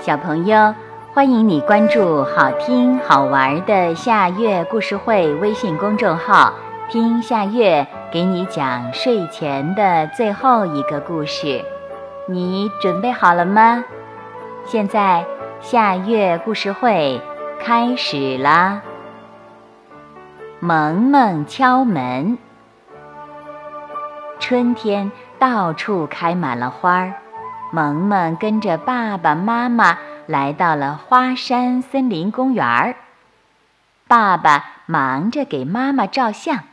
小朋友，欢迎你关注好听好玩的夏月故事会微信公众号，听夏月给你讲睡前的最后一个故事。你准备好了吗？现在夏月故事会开始啦！萌萌敲门。春天到处开满了花儿。萌萌跟着爸爸妈妈来到了花山森林公园儿。爸爸忙着给妈妈照相，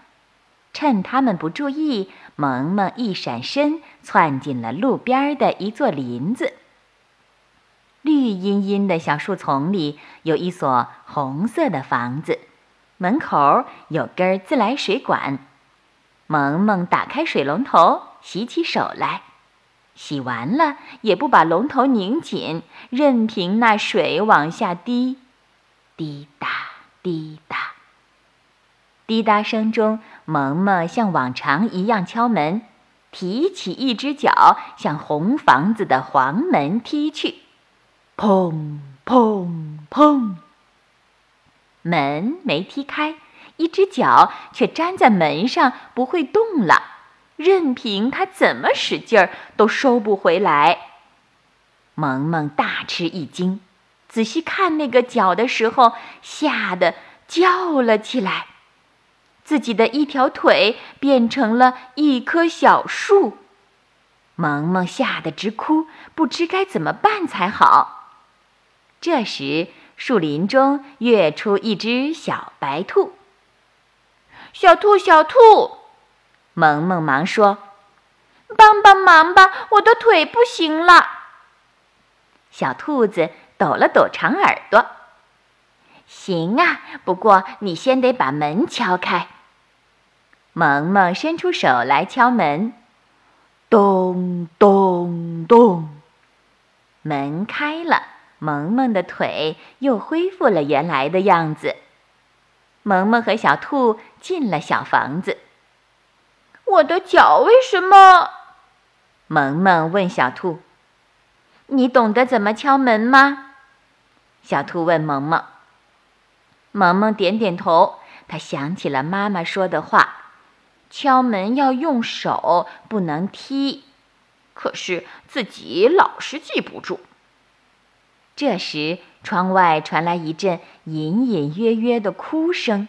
趁他们不注意，萌萌一闪身窜进了路边的一座林子。绿茵茵的小树丛里有一所红色的房子，门口有根自来水管。萌萌打开水龙头，洗起手来。洗完了也不把龙头拧紧，任凭那水往下滴，滴答滴答。滴答声中，萌萌像往常一样敲门，提起一只脚向红房子的黄门踢去，砰砰砰。门没踢开，一只脚却粘在门上，不会动了。任凭他怎么使劲儿，都收不回来。萌萌大吃一惊，仔细看那个脚的时候，吓得叫了起来。自己的一条腿变成了一棵小树，萌萌吓得直哭，不知该怎么办才好。这时，树林中跃出一只小白兔。小兔，小兔。萌萌忙说：“帮帮忙吧，我的腿不行了。”小兔子抖了抖长耳朵：“行啊，不过你先得把门敲开。”萌萌伸出手来敲门，咚咚咚，门开了，萌萌的腿又恢复了原来的样子。萌萌和小兔进了小房子。我的脚为什么？萌萌问小兔：“你懂得怎么敲门吗？”小兔问萌萌。萌萌点点头。他想起了妈妈说的话：“敲门要用手，不能踢。”可是自己老是记不住。这时，窗外传来一阵隐隐约约的哭声。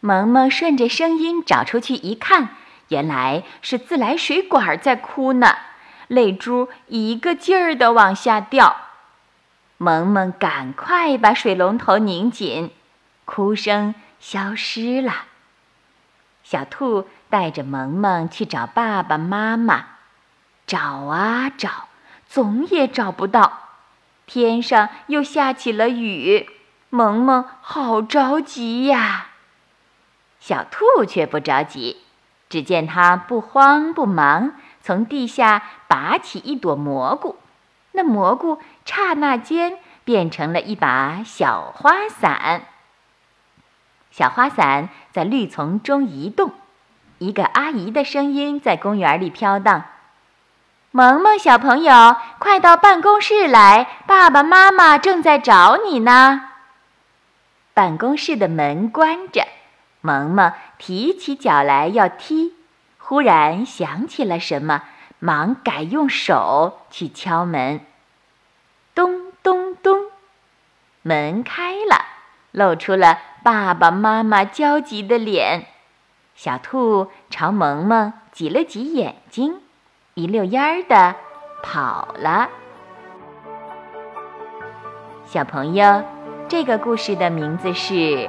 萌萌顺着声音找出去一看。原来是自来水管在哭呢，泪珠一个劲儿的往下掉。萌萌赶快把水龙头拧紧，哭声消失了。小兔带着萌萌去找爸爸妈妈，找啊找，总也找不到。天上又下起了雨，萌萌好着急呀。小兔却不着急。只见他不慌不忙，从地下拔起一朵蘑菇，那蘑菇刹那间变成了一把小花伞。小花伞在绿丛中移动，一个阿姨的声音在公园里飘荡：“萌萌小朋友，快到办公室来，爸爸妈妈正在找你呢。”办公室的门关着。萌萌提起脚来要踢，忽然想起了什么，忙改用手去敲门。咚咚咚，门开了，露出了爸爸妈妈焦急的脸。小兔朝萌萌挤了挤眼睛，一溜烟儿的跑了。小朋友，这个故事的名字是。